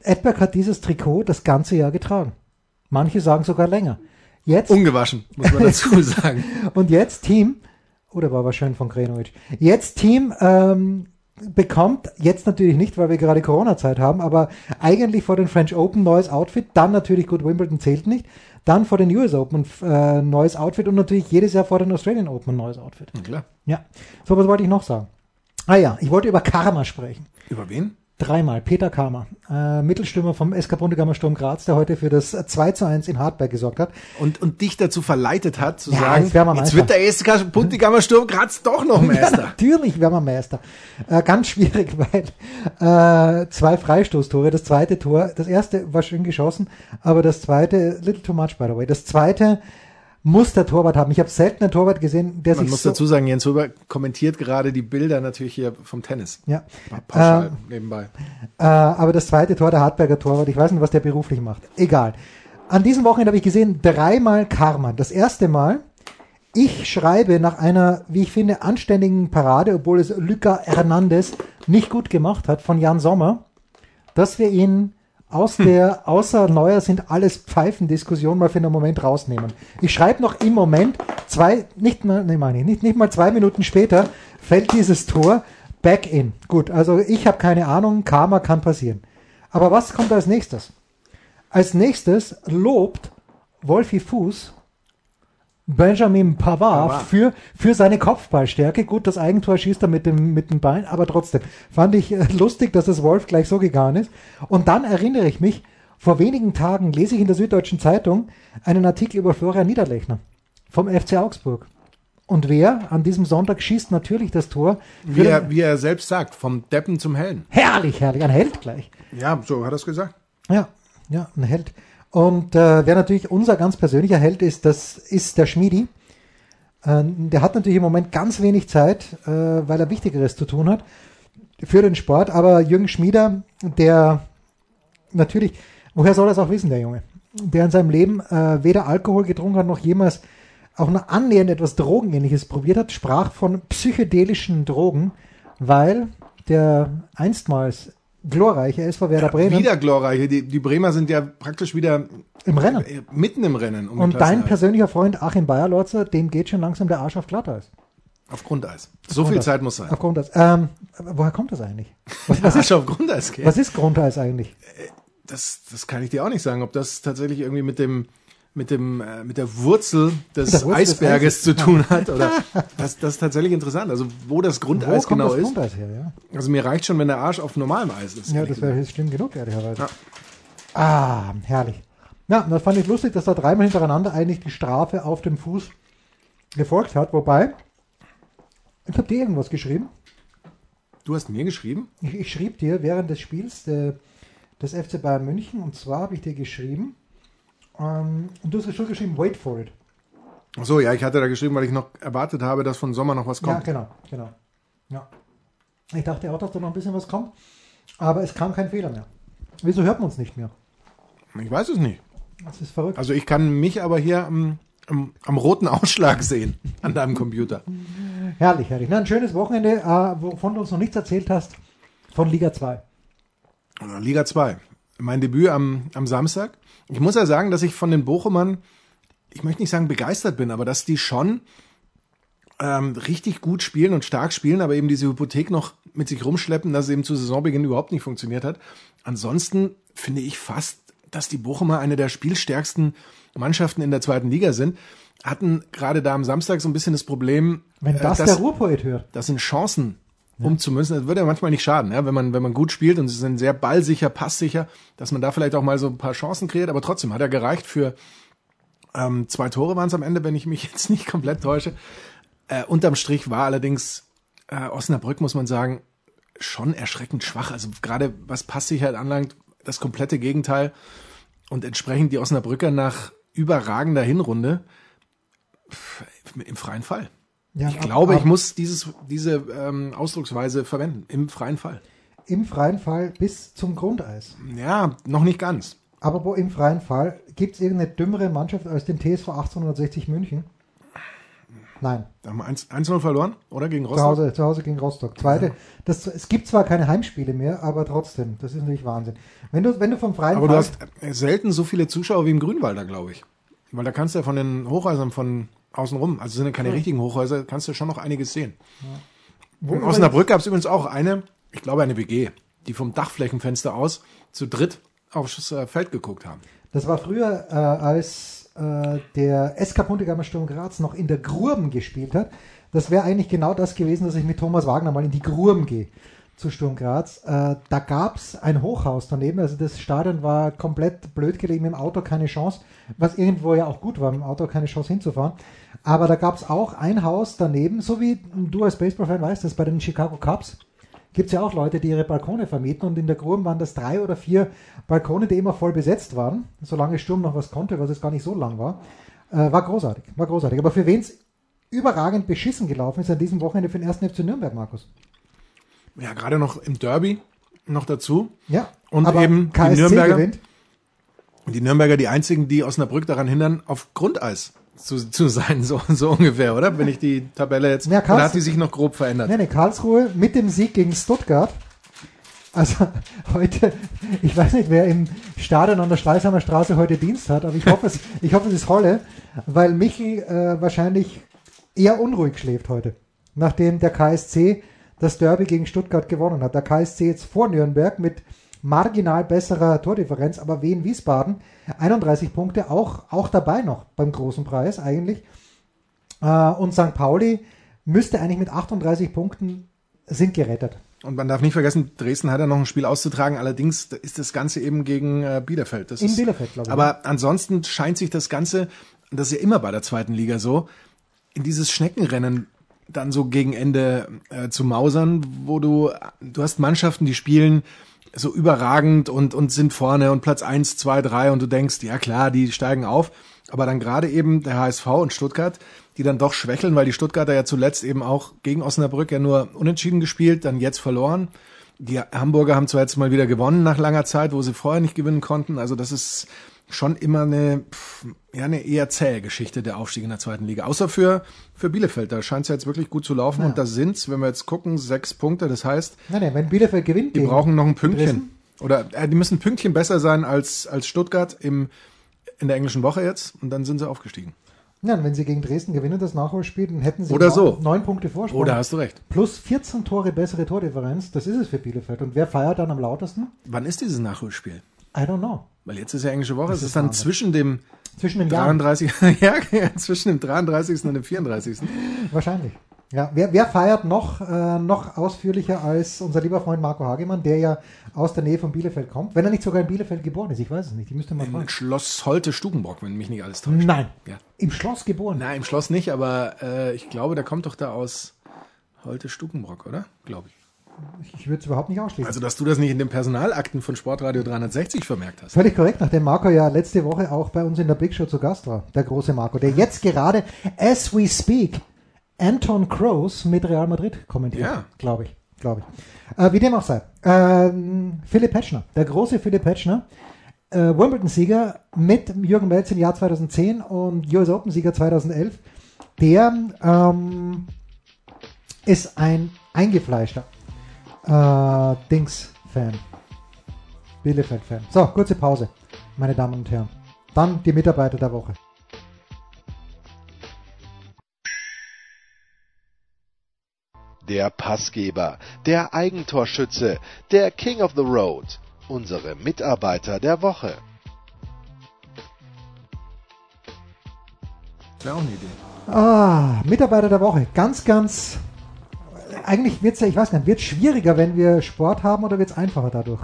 Edberg hat dieses Trikot das ganze Jahr getragen. Manche sagen sogar länger. Jetzt, Ungewaschen, muss man [LAUGHS] dazu sagen. und jetzt Team, oder war wahrscheinlich von Grenovic, jetzt Team, ähm, bekommt, jetzt natürlich nicht, weil wir gerade Corona-Zeit haben, aber eigentlich vor den French Open neues Outfit, dann natürlich gut, Wimbledon zählt nicht, dann vor den US Open äh, neues Outfit und natürlich jedes Jahr vor den Australian Open neues Outfit. Ja, klar. Ja, so was wollte ich noch sagen. Ah ja, ich wollte über Karma sprechen. Über wen? Dreimal. Peter Karma, äh, Mittelstürmer vom SK Bundegammer Sturm Graz, der heute für das 2 zu 1 in Hartberg gesorgt hat. Und, und dich dazu verleitet hat, zu Ja, sagen, jetzt wir wird der SK Bundegammer Sturm Graz doch noch [LAUGHS] Ja, Meister. natürlich werden wir Meister. Äh, ganz schwierig, [LAUGHS] weil äh, zwei Freistoßtore, das zweite Tor, das erste war schön geschossen, aber das zweite, little too much by the way, das zweite muss der Torwart haben. Ich habe selten einen Torwart gesehen, der Man sich muss so, dazu sagen, Jens Huber kommentiert gerade die Bilder natürlich hier vom Tennis. ja, Pauschal Ähm, nebenbei. Äh, aber das zweite Tor, der Hartberger Torwart, ich weiß nicht, was der beruflich macht. Egal. An diesem Wochenende habe ich gesehen, dreimal Karma. Das erste Mal, ich schreibe nach einer, wie ich finde, anständigen Parade, obwohl es Luca Hernandez nicht gut gemacht hat, von Jan Sommer, dass wir ihn aus der außer Neuer sind alles Pfeifen-Diskussion mal für einen Moment rausnehmen. Ich schreibe noch im Moment, zwei, nicht mal, nee, meine ich, nicht, nicht mal zwei Minuten später fällt dieses Tor back in. Gut, also ich habe keine Ahnung, Karma kann passieren. Aber was kommt als nächstes? Als nächstes lobt Wolfi Fuß Benjamin Pavard Pavard. für, für seine Kopfballstärke. Gut, das Eigentor schießt er mit dem, mit dem Bein, aber trotzdem fand ich äh, lustig, dass das Wolf gleich so gegangen ist. Und dann erinnere ich mich, vor wenigen Tagen lese ich in der Süddeutschen Zeitung einen Artikel über Florian Niederlechner vom FC Augsburg. Und wer an diesem Sonntag schießt natürlich das Tor. Wie er, wie er selbst sagt, vom Deppen zum Hellen. herrlich, herrlich, ein Held gleich. Ja, so hat er es gesagt. Ja, ja, ein Held. Und äh, wer natürlich unser ganz persönlicher Held ist, das ist der Schmiedi. Ähm, der hat natürlich im Moment ganz wenig Zeit, äh, weil er Wichtigeres zu tun hat für den Sport. Aber Jürgen Schmieder, der natürlich, woher soll es auch wissen, der Junge? Der in seinem Leben äh, weder Alkohol getrunken hat, noch jemals auch nur annähernd etwas Drogenähnliches probiert hat, sprach von psychedelischen Drogen, weil der einstmals glorreiche SV Werder Bremen Wieder glorreiche. Die, die Bremer sind ja praktisch wieder im Rennen. äh, mitten im Rennen. Um Und dein persönlicher Freund Achim Bayerlotzer, dem geht schon langsam der Arsch auf Glatteis. Auf Grundeis. So viel Grundeis. Zeit muss sein. Auf Grundeis. Ähm, woher kommt das eigentlich? Was, was, ist, auf Grundeis geht. was ist Grundeis eigentlich? Das, das kann ich dir auch nicht sagen, ob das tatsächlich irgendwie mit dem mit dem äh, mit der Wurzel des der Wurzel des Eisberges Eises. zu tun hat oder das, das ist tatsächlich interessant. Also wo das Wo Grundeis kommt genau das ist. Grundeis her? Ja, Also mir reicht schon, wenn der Arsch auf normalem Eis ist. ja das wäre jetzt schlimm genug, ehrlicherweise. Ja. Ah, herrlich. Ja, das fand ich lustig, dass da dreimal hintereinander eigentlich die Strafe auf dem Fuß gefolgt hat. Wobei, ich habe dir irgendwas geschrieben. Du hast mir geschrieben? Ich, ich schrieb dir während des Spiels äh, des FC Bayern München und zwar habe ich dir geschrieben, ähm, und du hast schon geschrieben, wait for it. Ach so, ja, ich hatte da geschrieben, weil ich noch erwartet habe, dass von Sommer noch was Ja, kommt. genau, genau. Ja. Ich dachte auch, dass da noch ein bisschen was kommt, aber es kam kein Fehler mehr. Wieso hört man uns nicht mehr? Ich weiß es nicht. Das ist verrückt. Also ich kann mich aber hier am, am, am roten Ausschlag [LAUGHS] sehen an deinem Computer. Herrlich, herrlich. Na, ein schönes Wochenende, äh, wovon du uns noch nichts erzählt hast, von Liga 2. Liga 2. Mein Debüt am, am Samstag. Ich muss ja sagen, dass ich von den Bochumern, ich möchte nicht sagen begeistert bin, aber dass die schon ähm, richtig gut spielen und stark spielen, aber eben diese Hypothek noch mit sich rumschleppen, dass es eben zu Saisonbeginn überhaupt nicht funktioniert hat. Ansonsten finde ich fast, dass die Bochumer eine der spielstärksten Mannschaften in der zweiten Liga sind. Hatten gerade da am Samstag so ein bisschen das Problem, Wenn äh, das dass- der Ruhrpoet hört. das sind Chancen umzumünzen. Das würde ja manchmal nicht schaden, ja? wenn man wenn man gut spielt und sie sind sehr ballsicher, passsicher, dass man da vielleicht auch mal so ein paar Chancen kreiert. Aber trotzdem hat er gereicht für ähm, zwei Tore waren es am Ende, wenn ich mich [LAUGHS] jetzt nicht komplett täusche. Äh, unterm Strich war allerdings äh, Osnabrück, muss man sagen, schon erschreckend schwach. Also gerade was Passsicherheit anlangt, das komplette Gegenteil. Und entsprechend die Osnabrücker nach überragender Hinrunde im freien Fall. Ja, Ich ab- glaube, ab- ich muss dieses, diese ähm, Ausdrucksweise verwenden. Im freien Fall. Im freien Fall bis zum Grundeis. Ja, noch nicht ganz. Aber wo im freien Fall gibt es irgendeine dümmere Mannschaft als den TSV 1860 München? Nein, Da haben wir 1 1-0 verloren, oder? Gegen zu Rostock? Hause, zu Hause gegen Rostock. Zweite, das, es gibt zwar keine Heimspiele mehr, aber trotzdem, das ist natürlich Wahnsinn. Wenn du, wenn du vom freien Aber du Fall, hast äh, selten so viele Zuschauer wie im Grünwalder, glaube ich. Weil da kannst du ja von den Hochhäusern von außen rum, also sind ja keine richtigen Hochhäuser, kannst du schon noch einiges sehen. Wo In Osnabrück gab es übrigens auch eine, ich glaube eine WG, die vom Dachflächenfenster aus zu dritt aufs äh, Feld geguckt haben. Das war früher, äh, als äh, der SK Puntigammer Sturm Graz noch in der Gruben gespielt hat. Das wäre eigentlich genau das gewesen, dass ich mit Thomas Wagner mal in die Gruben gehe zu Sturm Graz. Äh, da gab's ein Hochhaus daneben, also das Stadion war komplett blöd gelegen, mit dem Auto keine Chance, was irgendwo ja auch gut war, mit dem Auto keine Chance hinzufahren. Aber da gab's auch ein Haus daneben, so wie du als Baseball-Fan weißt, das bei den Chicago Cubs gibt's ja auch Leute, die ihre Balkone vermieten und in der Gruben waren das drei oder vier Balkone, die immer voll besetzt waren, solange Sturm noch was konnte, was es gar nicht so lang war. Äh, war großartig, war großartig. Aber für wen's überragend beschissen gelaufen ist an diesem Wochenende für den ersten FC Nürnberg, Markus. Ja, gerade noch im Derby noch dazu. Ja, Und aber eben die KSC Nürnberger- gewinnt. Die Nürnberger die einzigen, die Osnabrück daran hindern, auf Grundeis zu, zu sein, so, so ungefähr, oder? Wenn ich die Tabelle jetzt, Ja, oder hat die sich noch grob verändert? Nee, nee, Karlsruhe mit dem Sieg gegen Stuttgart. Also [LAUGHS] heute, ich weiß nicht, wer im Stadion an der Schleißheimer Straße heute Dienst hat, aber ich hoffe es, [LAUGHS] ich hoffe es ist Holle, weil Michel äh, wahrscheinlich eher unruhig schläft heute, nachdem der KSC das Derby gegen Stuttgart gewonnen hat. Der KSC jetzt vor Nürnberg mit marginal besserer Tordifferenz, aber Wien Wiesbaden 31 Punkte auch auch dabei noch beim großen Preis eigentlich. Äh, und St. Pauli müsste eigentlich mit 38 Punkten sind gerettet. Und man darf nicht vergessen, Dresden hat ja noch ein Spiel auszutragen. Allerdings ist das Ganze eben gegen äh, Bielefeld. Das In ist, Bielefeld, glaube ich. Aber ansonsten scheint sich das Ganze, das ist ja immer bei der zweiten Liga so, in dieses Schneckenrennen dann so gegen Ende äh, zu mausern, wo du, du hast Mannschaften, die spielen so überragend und, und sind vorne und Platz eins, zwei, drei und du denkst, ja klar, die steigen auf. Aber dann gerade eben der HSV und Stuttgart, die dann doch schwächeln, weil die Stuttgarter ja zuletzt eben auch gegen Osnabrück ja nur unentschieden gespielt, dann jetzt verloren. Die Hamburger haben zwar jetzt mal wieder gewonnen nach langer Zeit, wo sie vorher nicht gewinnen konnten. Also das ist schon immer eine, ja, eine eher zähe Geschichte der Aufstieg in der zweiten Liga. Außer für, für Bielefeld. Da scheint es ja jetzt wirklich gut zu laufen. Ja. Und da sind's, wenn wir jetzt gucken, sechs Punkte. Das heißt, Nein, nein, wenn Bielefeld gewinnt, die brauchen noch ein Pünktchen. Dresden, Oder äh, die müssen ein Pünktchen besser sein als, als Stuttgart im, in der englischen Woche jetzt. Und dann sind sie aufgestiegen. Ja, wenn sie gegen Dresden gewinnen, das Nachholspiel, dann hätten sie Oder neun, so. neun Punkte Vorsprung. Oder hast du recht. Plus 14 Tore bessere Tordifferenz, das ist es für Bielefeld. Und wer feiert dann am lautesten? Wann ist dieses Nachholspiel? I don't know. Weil jetzt ist ja englische Woche. Es ist dann Wahnsinn. zwischen dem Zwischen Jahren. 33. [LAUGHS] ja, zwischen dem 33. und dem 34. Wahrscheinlich. Ja, wer, wer feiert noch, äh, noch ausführlicher als unser lieber Freund Marco Hagemann, der ja aus der Nähe von Bielefeld kommt? Wenn er nicht sogar in Bielefeld geboren ist, ich weiß es nicht. Ich müsste mal fragen. Im Schloss Holte Stubenbock, wenn mich nicht alles täuscht. Nein. Ja. Im Schloss geboren. Nein, im Schloss nicht, aber äh, ich glaube, der kommt doch da aus Holte Stubenbrock, oder? Glaube ich. Ich würde es überhaupt nicht ausschließen. Also, dass du das nicht in den Personalakten von Sportradio 360 vermerkt hast. Völlig korrekt, nachdem Marco ja letzte Woche auch bei uns in der Big Show zu Gast war, der große Marco, der jetzt gerade, as we speak, Anton Kroos mit Real Madrid kommentiert, Ja. glaube ich, glaube ich. Äh, wie dem auch sei. Ähm, Philipp Petschner, der große Philipp Petschner, äh, Wimbledon-Sieger mit Jürgen Melz im Jahr 2010 und US Open-Sieger 2011, der ähm, ist ein eingefleischter äh, Dings-Fan. Bielefeld-Fan. So, kurze Pause, meine Damen und Herren. Dann die Mitarbeiter der Woche. Der Passgeber, der Eigentorschütze, der King of the Road, unsere Mitarbeiter der Woche. Wäre auch eine Idee. Ah, Mitarbeiter der Woche. Ganz, ganz. Eigentlich wird es ja, ich weiß nicht, wird schwieriger, wenn wir Sport haben oder wird es einfacher dadurch,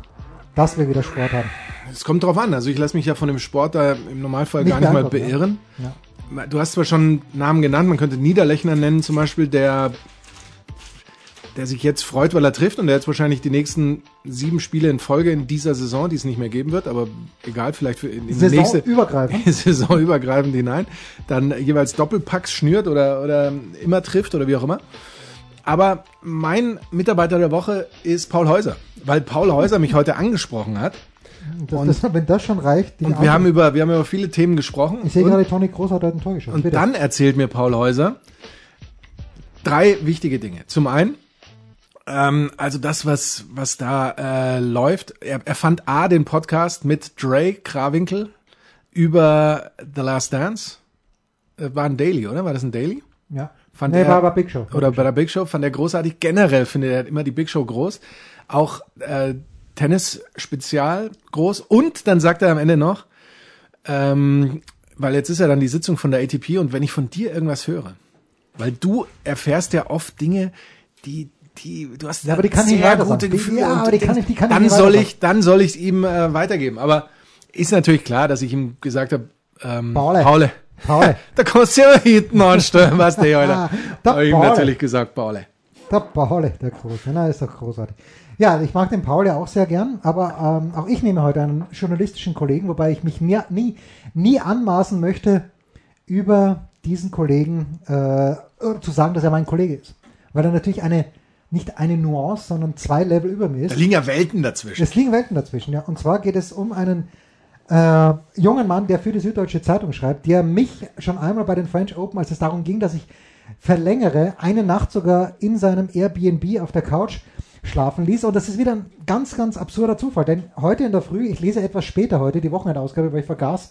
dass wir wieder Sport haben? Es kommt drauf an. Also, ich lasse mich ja von dem Sport da im Normalfall Nicht gar nicht mal ja. beirren. Ja. Du hast zwar schon Namen genannt, man könnte Niederlechner nennen zum Beispiel, der, der sich jetzt freut, weil er trifft und der jetzt wahrscheinlich die nächsten sieben Spiele in Folge in dieser Saison, die es nicht mehr geben wird, aber egal, vielleicht für in, in die nächste Saisonübergreifend. [LAUGHS] Saisonübergreifend hinein, dann jeweils Doppelpacks schnürt oder, oder immer trifft oder wie auch immer. Aber mein Mitarbeiter der Woche ist Paul Häuser, weil Paul Häuser mich heute angesprochen hat. Das, das, wenn das schon reicht. die Und wir haben über, wir haben über viele Themen gesprochen. ich sehe Und- gerade, Toni Groß hat heute ein Tor geschossen. und Bitte. dann erzählt mir Paul Häuser drei wichtige Dinge. Zum einen, ähm, also das, was, was da äh, läuft, er, er fand A, den Podcast mit Dre Krawinkel über The Last Dance. Äh, War ein Daily, oder? War das ein Daily? Ja. Fand nee, er, war aber Big Show. Oder bei der Big Show fand er großartig. Generell findet er immer die Big Show groß. Auch äh, Tennis Spezial groß. Und dann sagt er am Ende noch, ähm, weil jetzt ist ja dann die Sitzung von der ATP und wenn ich von dir irgendwas höre, weil du erfährst ja oft Dinge, die die du hast Ja, aber die kann ich sehr gute Gefühle ja, aber die kann ich- die kann ich dann nicht soll ich dann soll ich ihm äh, weitergeben, aber ist natürlich klar, dass ich ihm gesagt habe, ähm, Paule. Paule, Paule. [LAUGHS] da kannst du ja hinten anstellen, [LAUGHS] was der Alter. Der Habe ich ihm natürlich gesagt, Paule. Der Paul, der Große, na, ist doch großartig. Ja, ich mag den Paul ja auch sehr gern, aber ähm, auch ich nehme heute einen journalistischen Kollegen, wobei ich mich nie, nie, nie anmaßen möchte, über diesen Kollegen äh, zu sagen, dass er mein Kollege ist. Weil er natürlich eine, nicht eine Nuance, sondern zwei Level über mir Da ist. liegen ja Welten dazwischen. Es liegen Welten dazwischen, ja. Und zwar geht es um einen äh, jungen Mann, der für die Süddeutsche Zeitung schreibt, der mich schon einmal bei den French Open, als es darum ging, dass ich verlängere, eine Nacht sogar in seinem Airbnb auf der Couch schlafen ließ. Und das ist wieder ein ganz, ganz absurder Zufall. Denn heute in der Früh, ich lese etwas später heute die Wochenendausgabe, weil ich vergaß,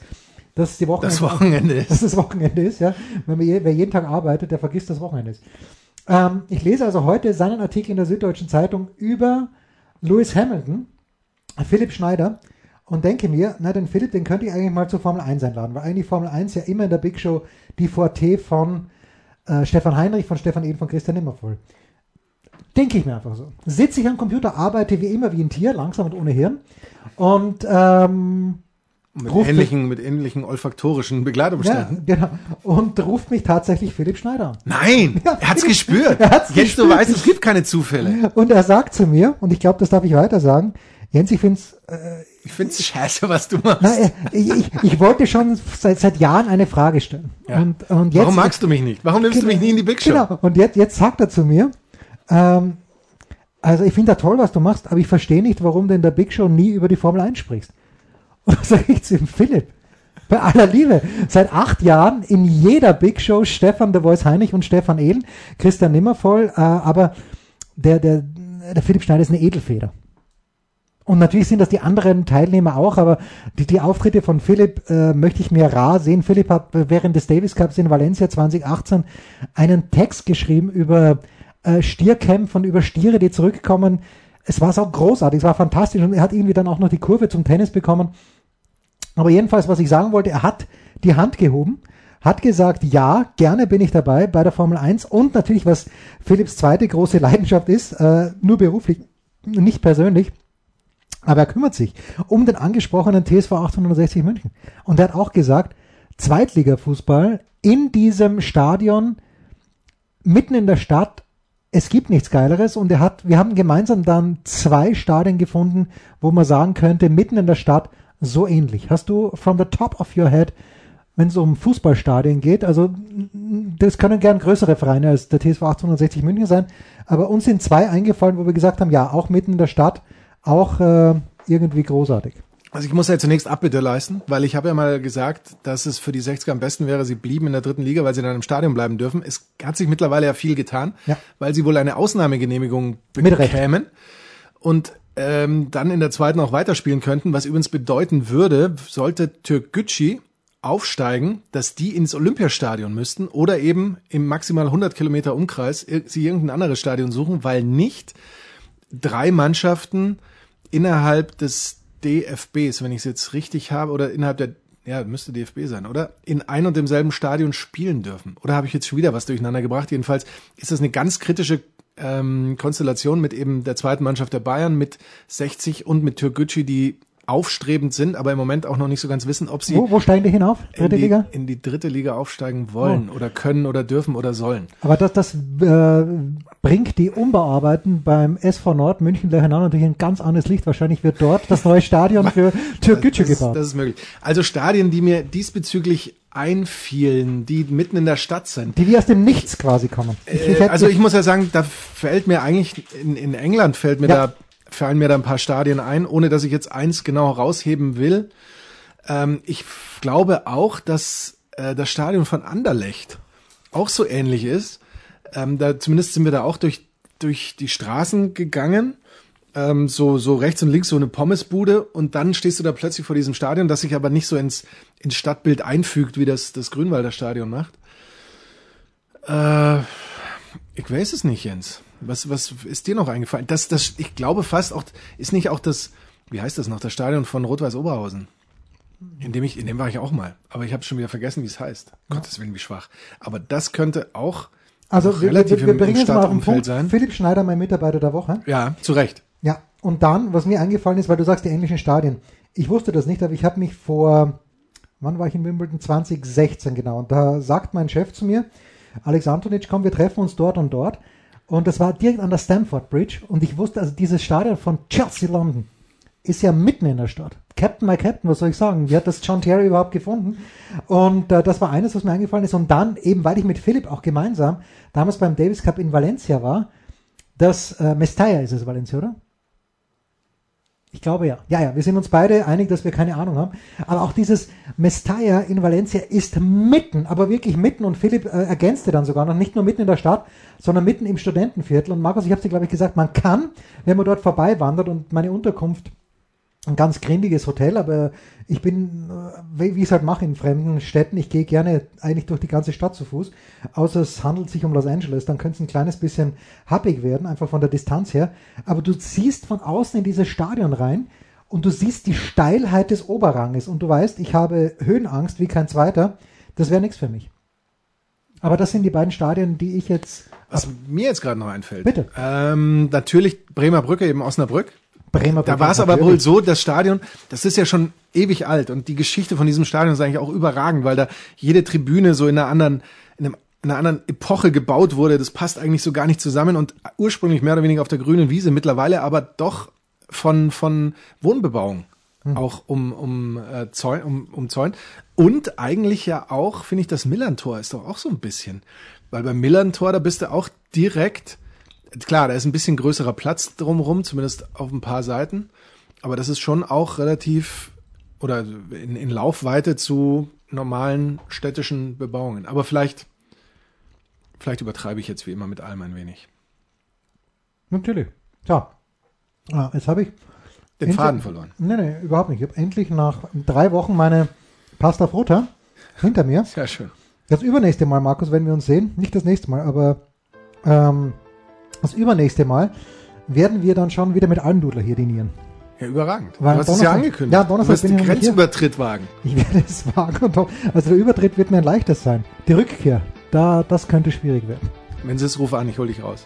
dass die Wochenende Das Wochenende ist. dass [LAUGHS] das Wochenende ist, ja. Wenn man wer jeden Tag arbeitet, der vergisst das Wochenende ist. Ähm, ich lese also heute seinen Artikel in der Süddeutschen Zeitung über Lewis Hamilton, Philipp Schneider, und denke mir, na, den Philipp, den könnte ich eigentlich mal zur Formel 1 einladen, weil eigentlich Formel 1 ja immer in der Big Show die Forte von äh, Stefan Heinrich, von Stefan Eden, von Christian Nimmervoll. Denke ich mir einfach so. Sitze ich am Computer, arbeite wie immer wie ein Tier, langsam und ohne Hirn. Und ähm, Mit Ruft ähnlichen, mit ähnlichen olfaktorischen ja, Begleitumständen. genau. Und ruft mich tatsächlich Philipp Schneider an. Nein, Ja, er hat's gespürt. er hat's Jetzt du gespürt. weißt, es gibt keine Zufälle. Und er sagt zu mir, und ich glaube, das darf ich weiter sagen, Jens, ich finde es, äh, Ich find's scheiße, was du machst. na, äh, ich, ich, ich wollte schon seit, seit Jahren eine Frage stellen. Ja. Und, und jetzt, Warum magst du mich nicht? Warum nimmst du mich nie in die Big Show? Genau, und jetzt, jetzt sagt er zu mir, ähm, also ich finde das toll, was du machst, aber ich verstehe nicht, warum du in der Big Show nie über die Formel 1 sprichst. Und da sage ich zu ihm, Philipp, bei aller Liebe, seit acht Jahren in jeder Big Show Stefan der Voice Heinrich und Stefan Ehlen, Christian Nimmervoll, äh, aber der, der, der Philipp Schneider ist eine Edelfeder. Und natürlich sind das die anderen Teilnehmer auch, aber die, die Auftritte von Philipp äh, möchte ich mir rar sehen. Philipp hat während des Davis Cups in Valencia 2018 einen Text geschrieben über äh, Stierkämpfe und über Stiere, die zurückkommen. Es war so großartig, es war fantastisch und er hat irgendwie dann auch noch die Kurve zum Tennis bekommen. Aber jedenfalls, was ich sagen wollte, er hat die Hand gehoben, hat gesagt, ja, gerne bin ich dabei bei der Formel 1 und natürlich, was Philipps zweite große Leidenschaft ist, äh, nur beruflich, nicht persönlich, aber er kümmert sich um den angesprochenen TSV 1860 München. Und er hat auch gesagt, Zweitligafußball in diesem Stadion mitten in der Stadt, es gibt nichts Geileres und er hat, wir haben gemeinsam dann zwei Stadien gefunden, wo man sagen könnte, mitten in der Stadt so ähnlich. Hast du from the top of your head, wenn es um Fußballstadien geht, also das können gern größere Vereine als der TSV 1860 München sein, aber uns sind zwei eingefallen, wo wir gesagt haben, ja, auch mitten in der Stadt, auch äh, irgendwie großartig. Also ich muss ja zunächst Abbitte leisten, weil ich habe ja mal gesagt, dass es für die 60er am besten wäre, sie blieben in der dritten Liga, weil sie dann im Stadion bleiben dürfen. Es hat sich mittlerweile ja viel getan, Ja. weil sie wohl eine Ausnahmegenehmigung bekämen und ähm, dann in der zweiten auch weiterspielen könnten, was übrigens bedeuten würde, sollte Türkgücü aufsteigen, dass die ins Olympiastadion müssten oder eben im maximal 100 Kilometer Umkreis sie irgendein anderes Stadion suchen, weil nicht drei Mannschaften innerhalb des DFBs, wenn ich es jetzt richtig habe, oder innerhalb der, ja, müsste DFB sein, oder? In ein und demselben Stadion spielen dürfen. Oder habe ich jetzt schon wieder was durcheinander gebracht? Jedenfalls ist das eine ganz kritische ähm, Konstellation mit eben der zweiten Mannschaft der Bayern, mit 60 und mit Türkgücü, die aufstrebend sind, aber im Moment auch noch nicht so ganz wissen, ob sie Wo, wo steigen die hinauf? in Dritte die, Liga? in die dritte Liga aufsteigen wollen oder können oder dürfen oder sollen. Aber das, das äh, bringt die Umbearbeiten beim SV Nord München Lechenau natürlich ein ganz anderes Licht. Wahrscheinlich wird dort das neue Stadion für [LAUGHS] Türkgücü gebaut. das ist möglich. Also Stadien, die mir diesbezüglich einfielen, die mitten in der Stadt sind. die wie aus dem Nichts quasi kommen. Ich, ich Äh, hätte- also ich muss ja sagen, da fällt mir eigentlich in, in England fällt mir Ja. da fallen mir da ein paar Stadien ein, ohne dass ich jetzt eins genau herausheben will. Ähm, ich glaube auch, dass äh, das Stadion von Anderlecht auch so ähnlich ist. Ähm, da zumindest sind wir da auch durch durch die Straßen gegangen. Ähm, so, so rechts und links so eine Pommesbude und dann stehst du da plötzlich vor diesem Stadion, das sich aber nicht so ins, ins Stadtbild einfügt, wie das, das Grünwalder Stadion macht. Äh, ich weiß es nicht, Jens. Was, was ist dir noch eingefallen? Das, das, ich glaube fast auch, ist nicht auch das, wie heißt das noch, das Stadion von Rot-Weiß Oberhausen? In dem ich, in dem war ich auch mal. Aber ich habe schon wieder vergessen, wie es heißt. Ja. Gottes Willen, wie schwach. Aber das könnte auch also wir, relativ wir, wir bringen es mal auf den Punkt. Sein. Philipp Schneider, mein Mitarbeiter der Woche. Ja, zu Recht. Ja, und dann, was mir eingefallen ist, weil du sagst, die englischen Stadien. Ich wusste das nicht, aber ich habe mich vor, wann war ich in Wimbledon? 2016 genau. Und da sagt mein Chef zu mir, Alex Antonic, komm, wir treffen uns dort und dort. Und das war direkt an der Stamford Bridge. Und ich wusste, also dieses Stadion von Chelsea London ist ja mitten in der Stadt. Captain, my Captain, was soll ich sagen? Wie hat das John Terry überhaupt gefunden? Und äh, das war eines, was mir eingefallen ist. Und dann, eben weil ich mit Philipp auch gemeinsam damals beim Davis Cup in Valencia war, das äh, Mestalla ist es, Valencia, oder? Ich glaube ja. Ja, ja, wir sind uns beide einig, dass wir keine Ahnung haben. Aber auch dieses Mestalla in Valencia ist mitten, aber wirklich mitten. Und Philipp äh, ergänzte dann sogar noch, nicht nur mitten in der Stadt, sondern mitten im Studentenviertel. Und Markus, ich habe dir, glaube ich, gesagt, man kann, wenn man dort vorbei wandert und meine Unterkunft ein ganz grindiges Hotel, aber ich bin, äh, wie ich es halt mache in fremden Städten, ich gehe gerne eigentlich durch die ganze Stadt zu Fuß, außer es handelt sich um Los Angeles, dann könnte es ein kleines bisschen happig werden, einfach von der Distanz her, aber du siehst von außen in dieses Stadion rein und du siehst die Steilheit des Oberranges und du weißt, ich habe Höhenangst wie kein zweiter, das wäre nichts für mich. Aber das sind die beiden Stadien, die ich jetzt... Was mir jetzt gerade noch einfällt. Bitte. Ähm, natürlich Bremer Brücke, eben Osnabrück Bremer Da war es aber wohl so, das Stadion, das ist ja schon ewig alt und die Geschichte von diesem Stadion ist eigentlich auch überragend, weil da jede Tribüne so in einer anderen, in, einem, in einer anderen Epoche gebaut wurde. Das passt eigentlich so gar nicht zusammen und ursprünglich mehr oder weniger auf der grünen Wiese, mittlerweile aber doch von, von Wohnbebauung hm. auch um, um, äh, Zäun, um, um Zäun. Und eigentlich ja auch, finde ich, das Millantor ist doch auch so ein bisschen. Weil beim Millantor, da bist du auch direkt klar, da ist ein bisschen größerer Platz drumherum, zumindest auf ein paar Seiten. Aber das ist schon auch relativ oder in, in Laufweite zu normalen städtischen Bebauungen. Aber vielleicht, vielleicht übertreibe ich jetzt wie immer mit allem ein wenig. Natürlich. Ja. Ah, jetzt habe ich den Faden verloren. Nee, nee, überhaupt nicht. Ich habe endlich nach drei Wochen meine Pasta Frutta hinter mir. [LAUGHS] Sehr schön. Das übernächste Mal, Markus, wenn wir uns sehen, nicht das nächste Mal, aber ähm, das übernächste Mal werden wir dann schon wieder mit Almdudler hier dinieren. Ja, überragend. Weil du hast es ja angekündigt. Ja, Donnerstag du wirst den Grenzübertritt wagen. Ich werde es wagen. Also der Übertritt wird mir ein leichtes sein. Die Rückkehr, da, das könnte schwierig werden. Wenn sie es rufen an, ich hole dich raus.